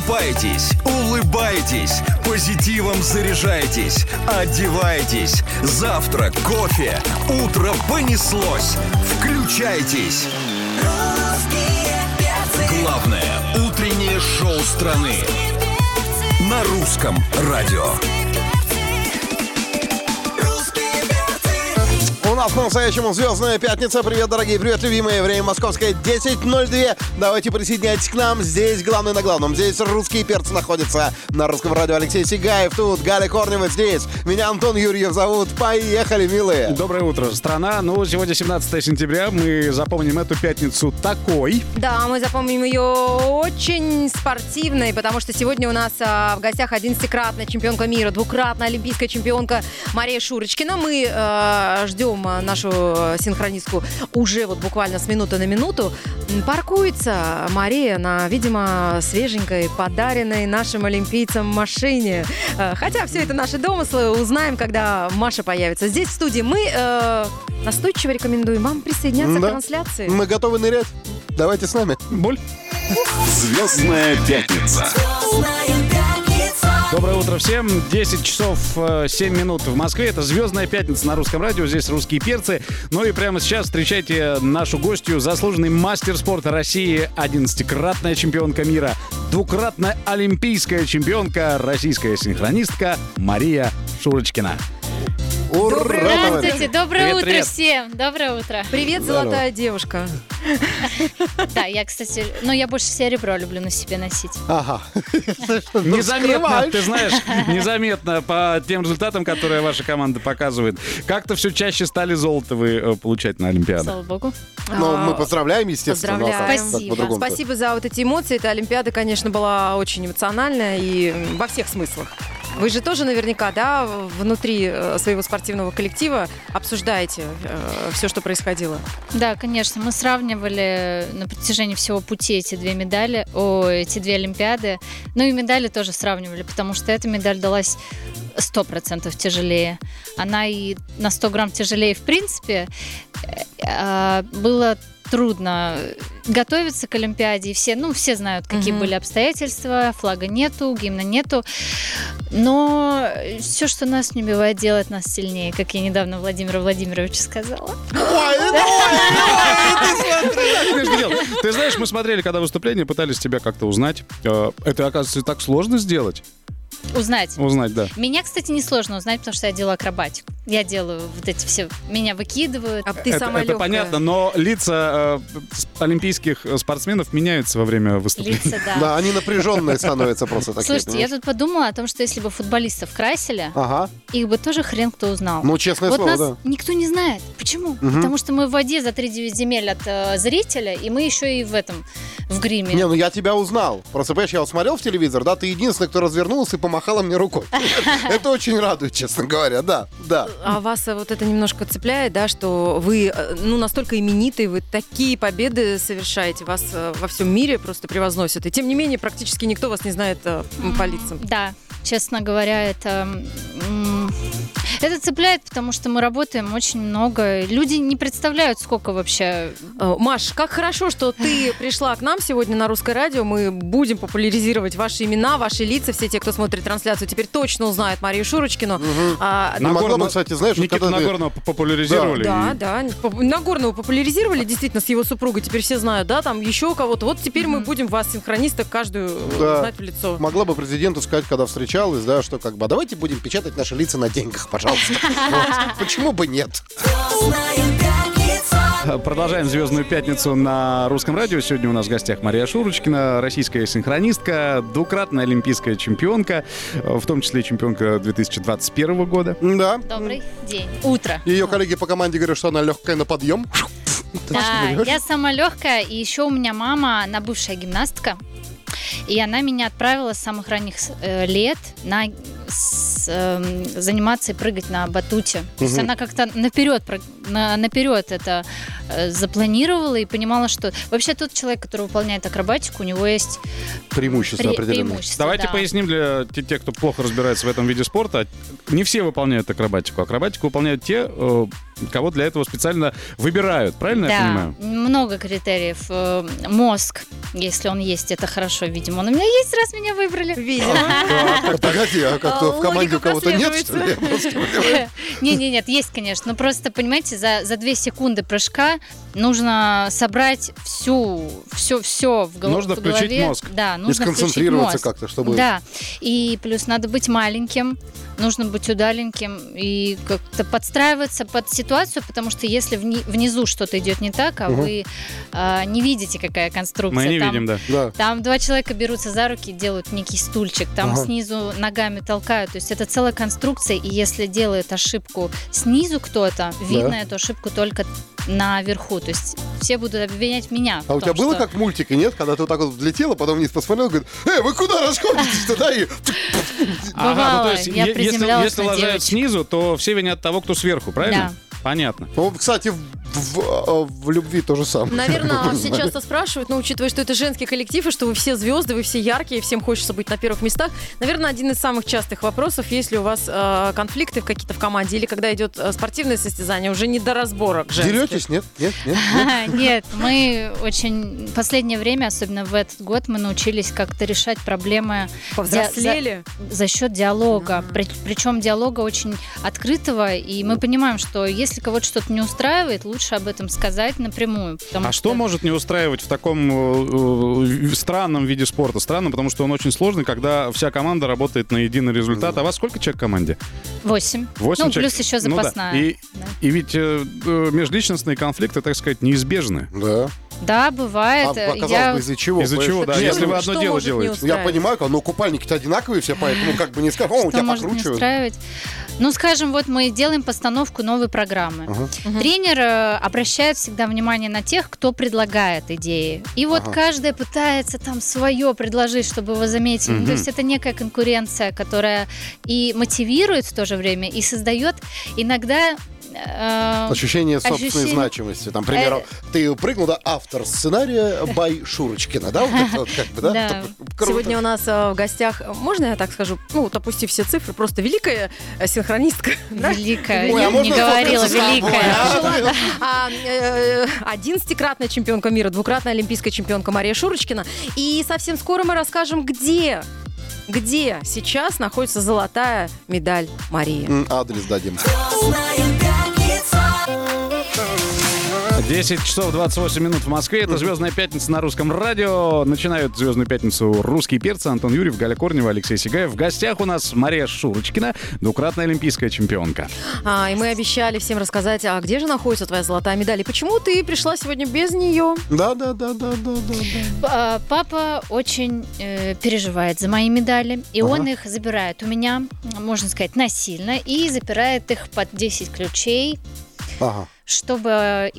Просыпайтесь, улыбайтесь, позитивом заряжайтесь, одевайтесь. Завтрак, кофе, утро понеслось. Включайтесь. Главное утреннее шоу страны на русском радио. У нас по-настоящему звездная пятница. Привет, дорогие, привет, любимые. Время московское 10.02. Давайте присоединяйтесь к нам. Здесь главный на главном. Здесь русские перцы находятся. На русском радио Алексей Сигаев. Тут Галя Корнева здесь. Меня Антон Юрьев зовут. Поехали, милые. Доброе утро, страна. Ну, сегодня 17 сентября. Мы запомним эту пятницу такой. Да, мы запомним ее очень спортивной, потому что сегодня у нас а, в гостях 11-кратная чемпионка мира, двукратная олимпийская чемпионка Мария Шурочкина. Мы э, ждем а, нашу синхронистку уже вот буквально с минуты на минуту. Паркуется Мария на, видимо, свеженькой, подаренной нашим олимпийцам машине. Э, Хотя все это наши домыслы, узнаем, когда Маша появится. Здесь в студии мы э, настойчиво рекомендуем вам присоединяться Да. к трансляции. Мы готовы нырять. Давайте с нами. Боль. Звездная пятница. Доброе утро всем. 10 часов э, 7 минут в Москве. Это «Звездная пятница» на русском радио. Здесь русские перцы. Ну и прямо сейчас встречайте нашу гостью, заслуженный мастер спорта России, 11-кратная чемпионка мира, двукратная олимпийская чемпионка, российская синхронистка Мария Шурочкина. Ура. Здравствуйте, доброе Привет, утро привет. всем. Доброе утро. Привет, Здорово. золотая девушка. Да, я, кстати, ну я больше серебро люблю на себе носить. Ага. Незаметно, Скрываешь. ты знаешь, незаметно по тем результатам, которые ваша команда показывает. Как-то все чаще стали золото вы э, получать на Олимпиадах. Слава богу. Ну, мы А, поздравляем, естественно. ну, как- Поздравляем. как Спасибо. Спасибо за вот эти эмоции. Эта Олимпиада, конечно, была очень эмоциональная и во всех смыслах. Вы же тоже наверняка, да, внутри э, своего спортивного коллектива обсуждаете все, что происходило. Да, конечно, мы сравнивали на протяжении всего пути эти две медали, о, эти две Олимпиады. Ну и медали тоже сравнивали, потому что эта медаль далась 100% тяжелее. Она и на 100 грамм тяжелее в принципе. Э, а, Было трудно готовиться к Олимпиаде, и все, ну, все знают, какие Мгм. были обстоятельства, флага нету, гимна нету, но все, что нас не убивает, делает нас сильнее, как я недавно Владимиру Владимировичу сказала. Ты знаешь, мы смотрели, когда выступление, пытались тебя как-то узнать. Э, Это, оказывается, так сложно сделать. Узнать. Узнать, да. Меня, кстати, несложно узнать, потому что я делаю акробатику. Я делаю вот эти все, меня выкидывают. А ты это самая это легкая. понятно, но лица э, олимпийских спортсменов меняются во время выступления. Лица, да. Да, они напряженные становятся просто такие. Слушайте, я тут подумала о том, что если бы футболистов красили, Ага. их бы тоже хрен кто узнал. Ну, честное вот слово, нас да. никто не знает. Почему? Потому что мы в воде за 3 земель от э, зрителя, и мы еще и в этом, в гриме. Не, ну я тебя узнал. Просто, понимаешь, я вот смотрел в телевизор, да, ты единственный, кто развернулся и помахала мне рукой. Это очень радует, честно говоря, да, да. А вас э, вот это немножко цепляет, да, что вы э, ну, настолько именитые, вы такие победы совершаете, вас э, во всем мире просто превозносят. И тем не менее, практически никто вас не знает по лицам. Да, честно говоря, это... Это цепляет, потому что мы работаем очень много. Люди не представляют, сколько вообще... Э, Маш, как хорошо, что ты пришла к нам сегодня на русское радио. Мы будем популяризировать ваши имена, ваши лица. Все те, кто смотрит трансляцию, теперь точно узнают Марию Шурочкину. А, Не могла бы, Нагорно- кстати, знаешь, вот Никиту когда ты- Нагорного популяризировали. Да, и- да. Поп- Нагорного популяризировали действительно с его супругой. Теперь все знают, да, там еще кого-то. Вот теперь мы будем вас, синхронисток, каждую э, Да. знать в лицо. Могла бы президенту сказать, когда встречалась, да, что как бы, «А давайте будем печатать наши лица на деньгах, пожалуйста. Вот. Почему бы нет? Продолжаем «Звездную пятницу» на русском радио. Сегодня у нас в гостях Мария Шурочкина, российская синхронистка, двукратная олимпийская чемпионка, в том числе чемпионка 2021 года. Да. Добрый день. Утро. Ее коллеги по команде говорят, что она легкая на подъем. Да, я сама легкая, и еще у меня мама, она бывшая гимнастка, и она меня отправила с самых ранних э, лет на заниматься и прыгать на батуте. То есть она как-то наперед на, наперед это э, запланировала и понимала, что вообще тот человек, который выполняет акробатику, у него есть Преимущество пре- определенное. преимущество. Давайте да. поясним для те- тех, кто плохо разбирается в этом виде спорта. Не все выполняют акробатику. Акробатику выполняют те, э, кого для этого специально выбирают. Правильно я Да, понимаю? много критериев. Э, Мозг, если он есть, это хорошо, видимо. Он у меня есть, раз меня выбрали. Видимо. А, Погоди, а как-то в команде у кого-то нет, что ли? прослеживается. Я просто понимаю. Не, не, нет, есть, конечно. Но просто, понимаете, за, за две секунды прыжка нужно собрать всю, все, все в, Нужно в включить голове. мозг. Да, И нужно включить сконцентрироваться как-то, чтобы... Да, и плюс надо быть маленьким, нужно быть удаленьким и как-то подстраиваться под ситуацию, потому что если вни- внизу что-то идет не так, а Мгм. вы а, не видите, какая конструкция. Мы не там, видим, да. Да. Там два человека берутся за руки, делают некий стульчик, там Ага. снизу ногами толкают. То есть это целая конструкция, и если делает ошибку снизу кто-то, видно эту ошибку только наверху. То есть все будут обвинять меня. А у том, тебя было что- как в мультике, нет? Когда ты вот так вот взлетела, потом вниз посмотрел, говорит, эй, вы куда расходитесь-то? Да, и Бывало, ну, то есть, я если, если девочек. снизу, то все винят того, кто сверху, правильно? Понятно. Ну, кстати, в, в- в любви то же самое. Наверное, все часто спрашивают, но учитывая, что это женский коллектив, и что вы все звезды, вы все яркие, всем хочется быть на первых местах. Наверное, один из самых частых вопросов, есть ли у вас э, конфликты в какие-то в команде, или когда идет э, спортивное состязание, уже не до разборок женских. Деретесь? Нет? Нет? Нет? Нет, мы очень... Последнее время, особенно в этот год, мы научились как-то решать проблемы Повзрослели. за счет диалога. При- Причем диалога очень открытого, и мы понимаем, что если кого-то что-то не устраивает, лучше об этом сказать напрямую. А что может не устраивать в таком э, э, странном виде спорта? Странно, потому что он очень сложный, когда вся команда работает на единый результат. А вас сколько человек в команде? Восемь. Восемь Ну, человек? плюс еще Ну да. запасная. И, Да. и ведь э, э, межличностные конфликты, так сказать, неизбежны. Да. Да, бывает. А, казалось я... бы, из-за чего? Из-за чего, да, Нет, если вы что одно дело делаете. Я понимаю, но купальники-то одинаковые все, поэтому как бы не скажешь, о, у тебя покручивают. устраивать? Ну, скажем, вот мы делаем постановку новой программы. Ага. Тренер э, обращает всегда внимание на тех, кто предлагает идеи. И вот Ага. каждая пытается там свое предложить, чтобы его заметили. Ну, То есть это некая конкуренция, которая и мотивирует в то же время, и создает иногда... э, Ощущение собственной Ощущение- значимости. Там, к примеру, ты прыгнул, да, автор сценария Бай Шурочкина, да? Вот это вот как бы, да? Да. Круто. Сегодня у нас э, в гостях, э, можно я так скажу, ну, вот все цифры, просто великая э, синхронистка. да? Великая, Ой, а не говорила, великая. а? А, э, 11-кратная чемпионка мира, двукратная олимпийская чемпионка Мария Шурочкина. И совсем скоро мы расскажем, где, где сейчас находится золотая медаль Марии. Адрес дадим. 10 часов 28 минут в Москве. Это «Звездная пятница» на русском радио. Начинают «Звездную пятницу» русские перцы Антон Юрьев, Галя Корнева, Алексей Сигаев. В гостях у нас Мария Шурочкина, двукратная олимпийская чемпионка. А, и мы обещали всем рассказать, а где же находится твоя золотая медаль? И почему ты пришла сегодня без нее? Да, да, да, да, да, да. А, Папа очень э, переживает за мои медали, и Ага. он их забирает у меня, можно сказать, насильно, и запирает их под 10 ключей, Ага. чтобы э,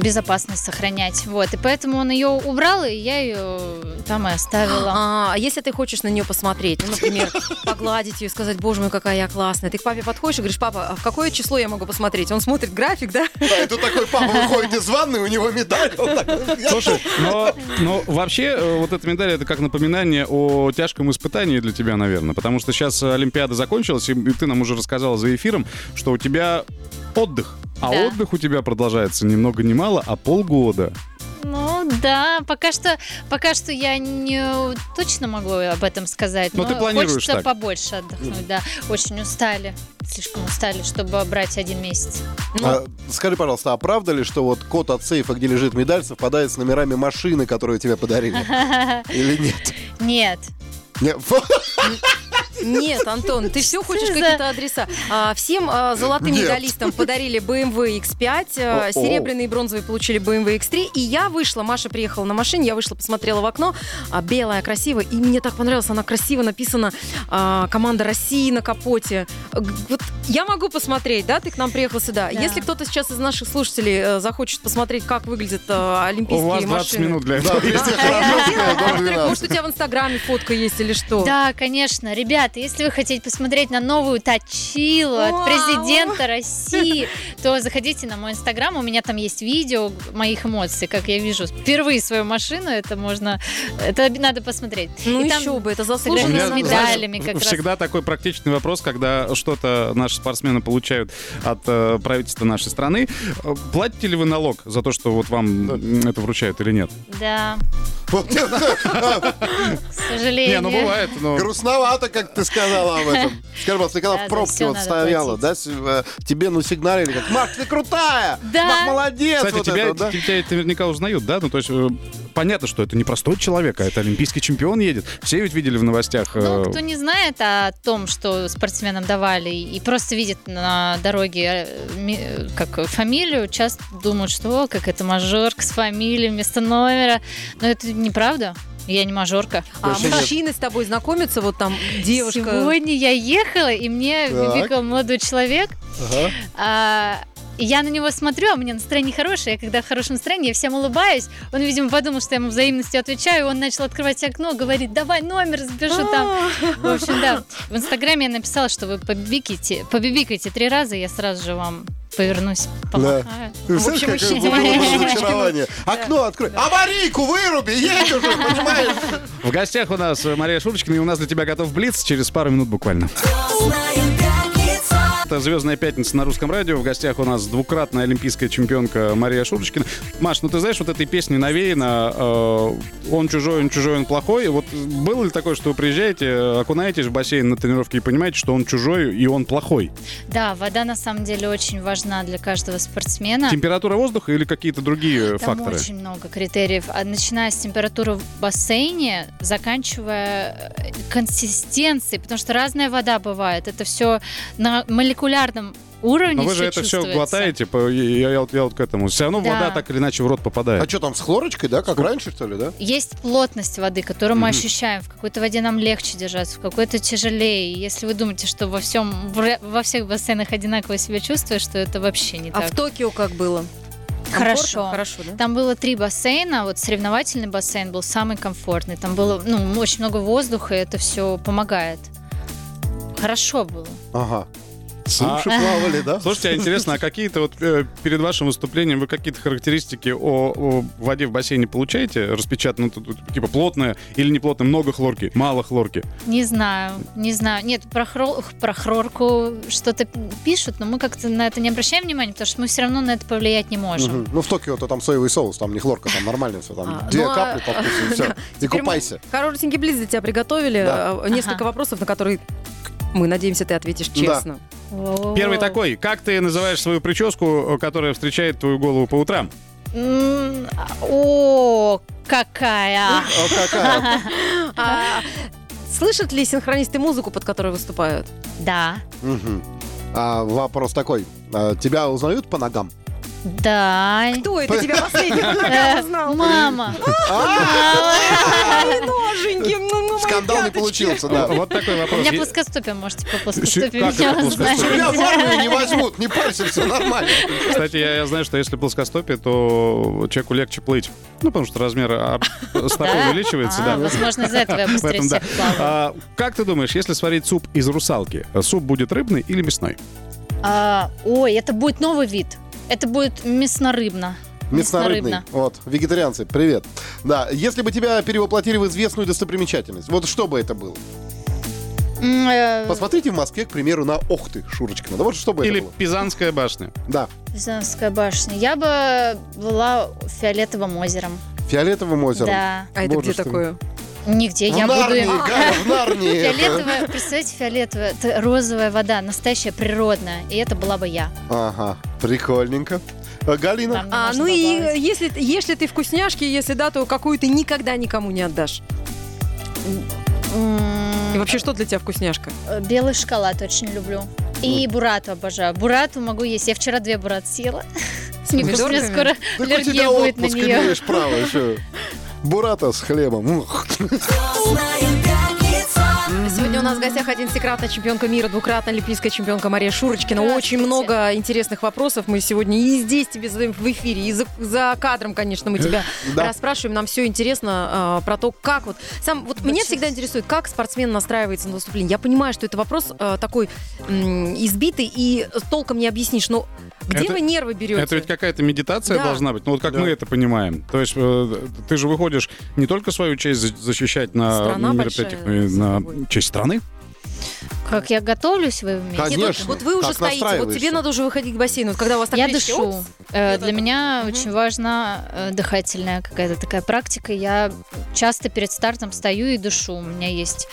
безопасность сохранять. Вот, и поэтому он ее убрал, и я ее там и оставила. А, а если ты хочешь на нее посмотреть, ну, например, погладить ее и сказать, боже мой, какая я классная, ты к папе подходишь и говоришь, папа, а в какое число я могу посмотреть? Он смотрит график, да? Да, и тут такой папа выходит из ванны, у него медаль. Слушай, но, но вообще э, вот эта медаль это как напоминание о тяжком испытании для тебя, наверное. Потому что сейчас Олимпиада закончилась, и ты нам уже рассказала за эфиром, что у тебя отдых. А Да. отдых у тебя продолжается ни много ни мало, а полгода. Ну да, пока что, пока что я не точно могу об этом сказать. Но но ты планируешь хочется так? побольше отдохнуть, да. Очень устали, слишком устали, чтобы брать один месяц. А, Скажи, пожалуйста, а правда ли, что вот код от сейфа, где лежит медаль, совпадает с номерами машины, которую тебе подарили? Или нет? Нет. Нет. Нет, Антон, ты все хочешь какие-то адреса. А, всем а, золотым медалистам подарили BMW X5, а, серебряные и бронзовые получили BMW X3, и я вышла, Маша приехала на машине, я вышла, посмотрела в окно, белая, красивая, и мне так понравилось, она красиво написана, команда России на капоте. Вот я могу посмотреть, да, ты к нам приехал сюда. Да. Если кто-то сейчас из наших слушателей э, захочет посмотреть, как выглядят э, У олимпийские вас 20 машины. минут для этого. 200 Храбровская, дом 12. Может, у тебя в Инстаграме фотка есть или что? Да, конечно. Ребята, если вы хотите посмотреть на новую точилу от президента России, то заходите на мой инстаграм. У меня там есть видео моих эмоций, как я вижу впервые свою машину. Это можно... Это надо посмотреть. Ну И там еще бы, это заслуженно. с медалями знаешь, как раз. всегда такой практичный вопрос, когда что-то наши спортсмены получают от э, правительства нашей страны. Э, Платите ли вы налог за то, что вот вам это вручают или нет? Да, к сожалению. Не, ну бывает, но... грустновато, как ты сказала об этом. Скажи, пожалуйста, ты когда Да, в пробке вот стояла, да, э, тебе ну сигналили, как, Марк, ты крутая! Да. Марк, молодец! Кстати, вот тебя, это вот, да? тебя это наверняка узнают, да? Ну, то есть э, понятно, что это не простой человек, а это олимпийский чемпион едет. Все ведь видели в новостях. Ну, э, кто не знает о том, что спортсменам давали, и просто видит на дороге как фамилию, часто думают, что «О, как это мажорка с фамилией вместо номера. Но это неправда. Я не мажорка. А нет. мужчины с тобой знакомятся, вот там девушка. Сегодня я ехала, и мне бибикал молодой человек. Ага. А, я на него смотрю, а у меня настроение хорошее. Я когда в хорошем настроении, я всем улыбаюсь. Он, видимо, подумал, что я ему взаимностью отвечаю. Он начал открывать окно, говорит, давай номер запишу там. В общем, да. В Инстаграме я написала, что вы побибикайте, побибикайте три раза, я сразу же вам повернусь, помахаю. Ты В общем, ищите разочарование. Окно открой. Аварийку выруби, едь уже, понимаешь? В гостях у нас э, Мария Шурочкина, и у нас для тебя готов Блиц через пару минут буквально. Это «Звездная пятница» на русском радио. В гостях у нас двукратная олимпийская чемпионка Мария Шурочкина. Маш, ну ты знаешь, вот этой песней навеяно э, «Он чужой, он чужой, он плохой». Вот было ли такое, что вы приезжаете, э, окунаетесь в бассейн на тренировке и понимаете, что он чужой и он плохой? Да, вода на самом деле очень важна для каждого спортсмена. Температура воздуха или какие-то другие Там факторы? очень много критериев. А начиная с температуры в бассейне, заканчивая э, консистенцией, потому что разная вода бывает. Это все на молекулярном уровне Но вы же это все глотаете, по- я, я вот, я вот к этому. Все равно Да. вода так или иначе в рот попадает. А что там, с хлорочкой, да, как раньше, что ли, да? Есть плотность воды, которую мы Мгм. ощущаем. В какой-то воде нам легче держаться, в какой-то тяжелее. Если вы думаете, что во всем во всех бассейнах одинаково себя чувствуешь, что это вообще не А так. в Токио как было? Хорошо. Хорошо, да? Там было три бассейна, вот соревновательный бассейн был самый комфортный. Там было ну, очень много воздуха, и это все помогает. Хорошо было. Ага. Суши А- плавали, да? Слушайте, а интересно, а какие-то вот э, перед вашим выступлением вы какие-то характеристики о, о воде в бассейне получаете? Распечатано, тут, тут, типа плотная или не плотная, много хлорки, мало хлорки. Не знаю, не знаю. Нет, про, хро- про хлорку что-то пишут, но мы как-то на это не обращаем внимания, потому что мы все равно на это повлиять не можем. Мгм. Ну, в Токио-то там соевый соус, там не хлорка, там нормально все, там А, две ну, а- капли по вкусу, и все. И купайся. Коротенький близ для тебя приготовили. А, Несколько вопросов, на которые мы надеемся, ты ответишь честно. Первый такой. Как ты называешь свою прическу, которая встречает твою голову по утрам? М, О, какая! А какая? А, Слышат ли синхронисты музыку, под которой выступают? Да, Мгм. А, Вопрос такой. А, Тебя узнают по ногам? Да. Кто это тебя последний по Э, узнал? Мама. Ай, ноженьки, ну, ну, Скандал не получился, да. Вот такой У вопрос. меня Е- плоскостопие, можете по плоскостопию Как меня плоскостопие? Тебя в узнать. армию не возьмут, не парься, все нормально. Кстати, я, знаю, что если плоскостопие, то человеку легче плыть. Ну, потому что размер а, стопы Да? увеличивается, А, да. Возможно, из-за этого я быстрее всех плаваю. А, как ты думаешь, если сварить суп из русалки, суп будет рыбный или мясной? А, Ой, это будет новый вид. Это будет мясно-рыбно. Мяснорыбный. Мясно-рыбно. Вот, вегетарианцы, привет. Да, если бы тебя перевоплотили в известную достопримечательность, вот что бы это было? Э, Посмотрите в Москве, к примеру, на Охты Шурочкина. Да вот что бы Или это было? Пизанская башня? Да, Пизанская башня. Я бы была фиолетовым озером. Фиолетовым озером. Да. А это Боже где ты такое? Нигде. В Я буду Нарнии, им... Галя, в Нарнии. это. Фиолетовая, представляете, фиолетовая, это розовая вода, настоящая, природная. И это была бы я. Ага, прикольненько. А, Галина? А, ну и если, если ты вкусняшки, если да, то какую ты никогда никому не отдашь. И вообще, что для тебя вкусняшка? э, Белый шоколад очень люблю. И бурату обожаю. Бурату могу есть. Я вчера две бурат съела. С помидорками? скоро аллергия будет на нее. имеешь право еще. Бурата с хлебом. Ух. Звездная пятница. Сегодня у нас в гостях 11-кратная чемпионка мира, двукратная олимпийская чемпионка Мария Шурочкина. Очень много интересных вопросов мы сегодня и здесь тебе задаем в эфире, и за, за кадром, конечно, мы тебя Да. расспрашиваем. Нам все интересно а, про то, как вот... Сам, вот меня сейчас. всегда интересует, как спортсмен настраивается на выступление. Я понимаю, что это вопрос а, такой м, избитый и толком не объяснишь, но где Это- вы нервы берете? Это ведь какая-то медитация Да. должна быть. Ну вот как Да. мы это понимаем. То есть э, ты же выходишь не только свою честь за- защищать на Страна мероприятиях, на собой. Честь страны. Как я готовлюсь, вы имеете? Конечно. Вот, вот вы уже стоите, вот тебе надо уже выходить к бассейну. Вот когда у вас так Я дышу. опс, Э, Для меня очень важна э, дыхательная какая-то такая практика. Я часто перед стартом стою и дышу. У меня есть...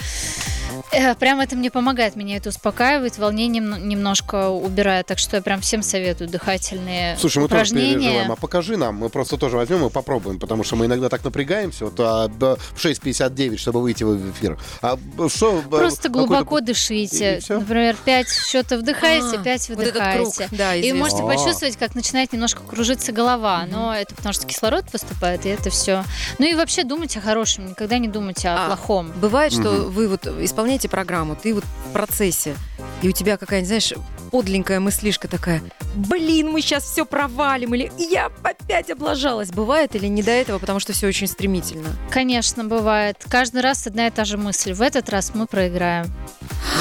Э, Прям это мне помогает, меня это успокаивает, волнение нем- немножко убирает. Так что я прям всем советую дыхательные Слушай, мы тоже переживаем. А покажи нам. Мы просто тоже возьмем и попробуем, потому что мы иногда так напрягаемся. Вот а, в 6.59, чтобы выйти в эфир. А что... Просто глубоко И- дышите. Например, пять счетов вдыхаете, А, пять вот этот круг, выдыхаете. да, И можете А. почувствовать, как начинает немножко кружиться голова. Но это потому что кислород поступает, и это все. Ну и вообще думать о хорошем, никогда не думайте о А, плохом. Бывает, что вы вот исполняете программу, ты вот в процессе, и у тебя какая-нибудь, знаешь, подленькая мыслишка такая, блин, мы сейчас все провалим, или я опять облажалась. Бывает или не до этого, потому что все очень стремительно? Конечно, бывает. Каждый раз одна и та же мысль. В этот раз мы проиграем.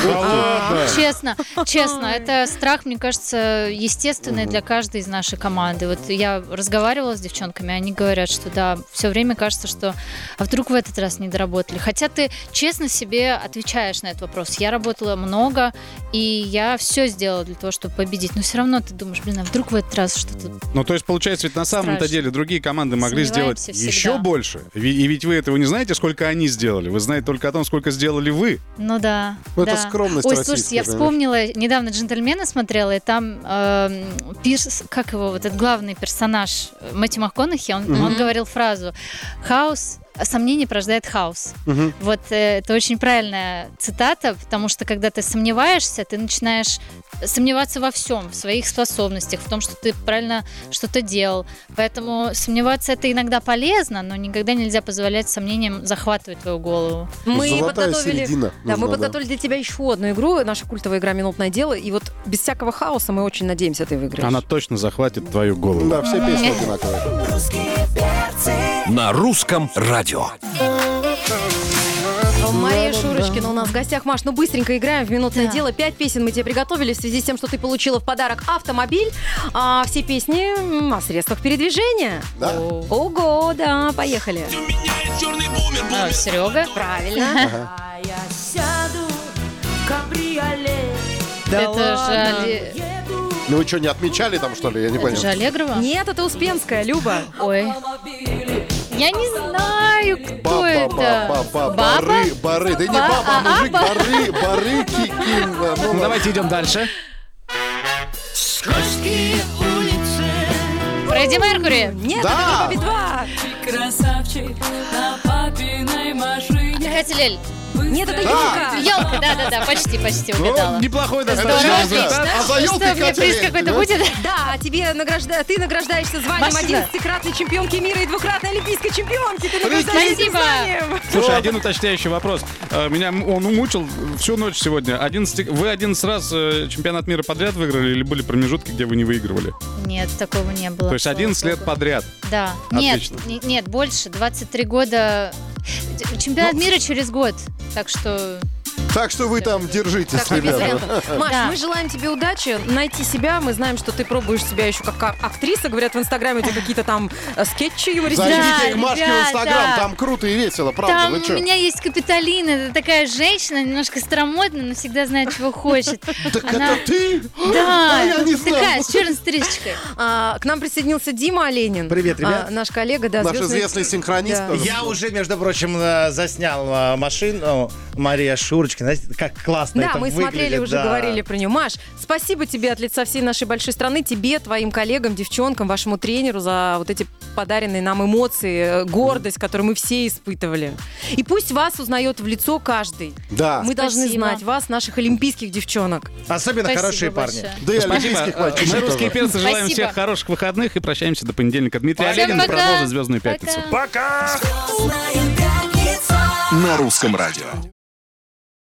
А, Честно, честно, это страх, мне кажется, естественный для каждой из нашей команды. Вот я разговаривала с девчонками, они говорят, что да, все время кажется, что а вдруг в этот раз не доработали. Хотя ты честно себе отвечаешь на этот вопрос. Я работала много, и я все сделала для того, чтобы победить. Но все равно ты думаешь, блин, а вдруг в этот раз что-то Ну, то есть, получается, ведь на самом-то деле другие команды могли сделать всегда. еще больше. И ведь вы этого не знаете, сколько они сделали. Вы знаете только о том, сколько сделали вы. Ну да. Ну, это да. скромность Ой, слушайте, я понимаешь? вспомнила, недавно «Джентльмена» смотрела, и там эм, Пирс, как его, вот этот главный персонаж э, Мэтью МакКонахи, он, он говорил фразу «Хаос, сомнение порождает хаос». Мгм. Вот э, это очень правильная цитата, потому что когда ты сомневаешься, ты начинаешь сомневаться во всем, в своих способностях, в том, что ты правильно что-то делал. Поэтому сомневаться это иногда полезно, но никогда нельзя позволять сомнениям захватывать твою голову. Мы Золотая подготовили... середина Да, мы нужна, подготовили для тебя еще одну игру, наша культовая игра «Минутное дело», и вот без всякого хаоса мы очень надеемся, ты выиграешь. Она точно захватит твою голову. Да, все песни одинаковые. На русском радио. Мария Шурочкина у нас в гостях. Маш, ну быстренько играем в «Минутное Да. дело». Пять песен мы тебе приготовили в связи с тем, что ты получила в подарок автомобиль. А все песни о средствах передвижения. Да. Ого, да, поехали. А, Серега? Правильно. это же, Али- Ну вы что, не отмечали там, что ли? Я не это же понял. Аллегрова? Нет, это Успенская, Люба. Ой. Я не знаю, кто это. Бары, бары. Да не Ба- баба, а, мужик, ба- бары, бары, кикин. Ну, Ну, давайте идем дальше. Фредди Меркури. Нет, Да. это Би-2. Красавчик на папиной машине. Хотели Нет, это Да. Юлька. Елка, да-да-да, почти, почти угадала. Ну, неплохой Это достаточно результат. А за елкой что, мне Катя приз какой-то да? будет? Да, а тебе награжда... ты награждаешься званием Машина. 11-кратной чемпионки мира и двукратной олимпийской чемпионки. Ты награждаешься этим Спасибо. званием. Слушай, один уточняющий вопрос. Э, Меня он умучил всю ночь сегодня. 11 Вы 11 раз э, чемпионат мира подряд выиграли или были промежутки, где вы не выигрывали? Нет, такого не было. То есть слава 11 лет подряд. Да. Нет, Отлично. не- нет, больше. 23 года. Чемпионат мира через год. Так что Так что вы там держитесь, Так, ребята. Маш, Да. мы желаем тебе удачи, найти себя. Мы знаем, что ты пробуешь себя еще как а- актриса. Говорят, в Инстаграме у тебя какие-то там э, скетчи юмористические. Зайдите Да, к Машке в. Инстаграм, там круто и весело, правда, Там у меня есть Капитолина, это такая женщина, немножко старомодная, но всегда знает, чего хочет. Так это ты? Да, знал. такая, с черной стрижечкой. А, к нам присоединился Дима Оленин. Привет, ребят. А, наш коллега, да, Наш известный синхронист. Я уже, между прочим, э, заснял э, машину Мария Шурочкина. Знаете, как классно Да, это мы выглядит. смотрели, уже да. говорили про нее. Маш, спасибо тебе от лица всей нашей большой страны, тебе, твоим коллегам, девчонкам, вашему тренеру за вот эти подаренные нам эмоции, э, гордость, которую мы все испытывали. И пусть вас узнает в лицо каждый. Да. Мы должны Спасибо. знать вас, наших олимпийских девчонок. Особенно Спасибо хорошие большое. парни. Да и Спасибо. олимпийских Э, мальчишек Мы, русские перцы, желаем Спасибо. всех хороших выходных и прощаемся до понедельника. Дмитрий Всем Олегин пока. продолжит «Звездную пятницу». Пока. На русском радио.